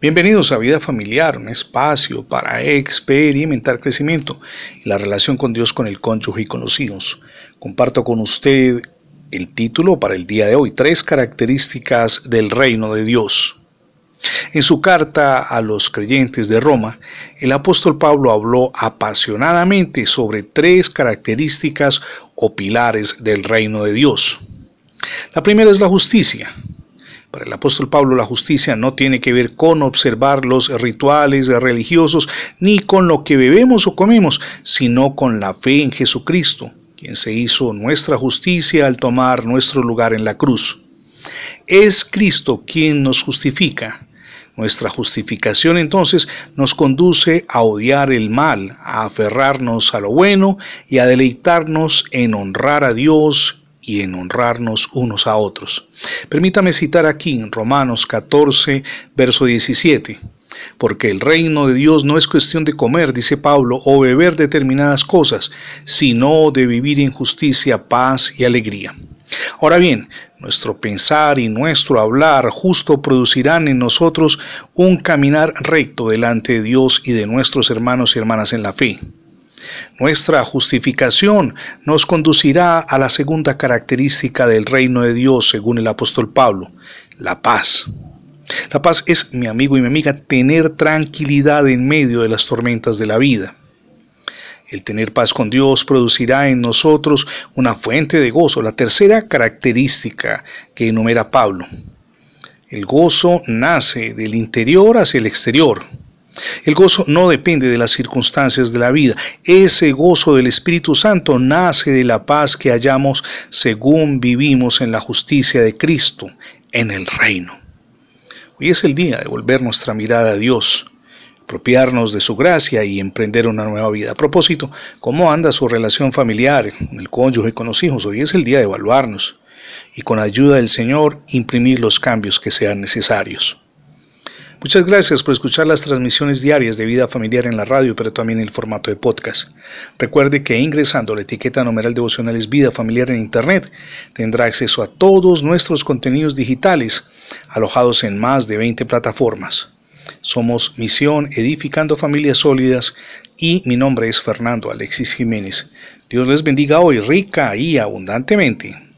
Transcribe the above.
Bienvenidos a Vida Familiar, un espacio para experimentar crecimiento y la relación con Dios, con el cónyuge y con los hijos. Comparto con usted el título para el día de hoy, tres características del reino de Dios. En su carta a los creyentes de Roma, el apóstol Pablo habló apasionadamente sobre tres características o pilares del reino de Dios. La primera es la justicia, para el apóstol Pablo la justicia no tiene que ver con observar los rituales religiosos ni con lo que bebemos o comemos, sino con la fe en Jesucristo, quien se hizo nuestra justicia al tomar nuestro lugar en la cruz. Es Cristo quien nos justifica. Nuestra justificación entonces nos conduce a odiar el mal, a aferrarnos a lo bueno y a deleitarnos en honrar a Dios y en honrarnos unos a otros. Permítame citar aquí Romanos 14, verso 17. Porque el reino de Dios no es cuestión de comer, dice Pablo, o beber determinadas cosas, sino de vivir en justicia, paz y alegría. Ahora bien, nuestro pensar y nuestro hablar justo producirán en nosotros un caminar recto delante de Dios y de nuestros hermanos y hermanas en la fe. Nuestra justificación nos conducirá a la segunda característica del reino de Dios, según el apóstol Pablo, la paz. La paz es, mi amigo y mi amiga, tener tranquilidad en medio de las tormentas de la vida. El tener paz con Dios producirá en nosotros una fuente de gozo, la tercera característica que enumera Pablo. El gozo nace del interior hacia el exterior. El gozo no depende de las circunstancias de la vida. Ese gozo del Espíritu Santo nace de la paz que hallamos según vivimos en la justicia de Cristo, en el reino. Hoy es el día de volver nuestra mirada a Dios, apropiarnos de su gracia y emprender una nueva vida. A propósito, ¿cómo anda su relación familiar con el cónyuge y con los hijos? Hoy es el día de evaluarnos y con ayuda del Señor imprimir los cambios que sean necesarios. Muchas gracias por escuchar las transmisiones diarias de vida familiar en la radio, pero también en el formato de podcast. Recuerde que ingresando la etiqueta numeral devocionales vida familiar en Internet tendrá acceso a todos nuestros contenidos digitales alojados en más de 20 plataformas. Somos Misión Edificando Familias Sólidas y mi nombre es Fernando Alexis Jiménez. Dios les bendiga hoy rica y abundantemente.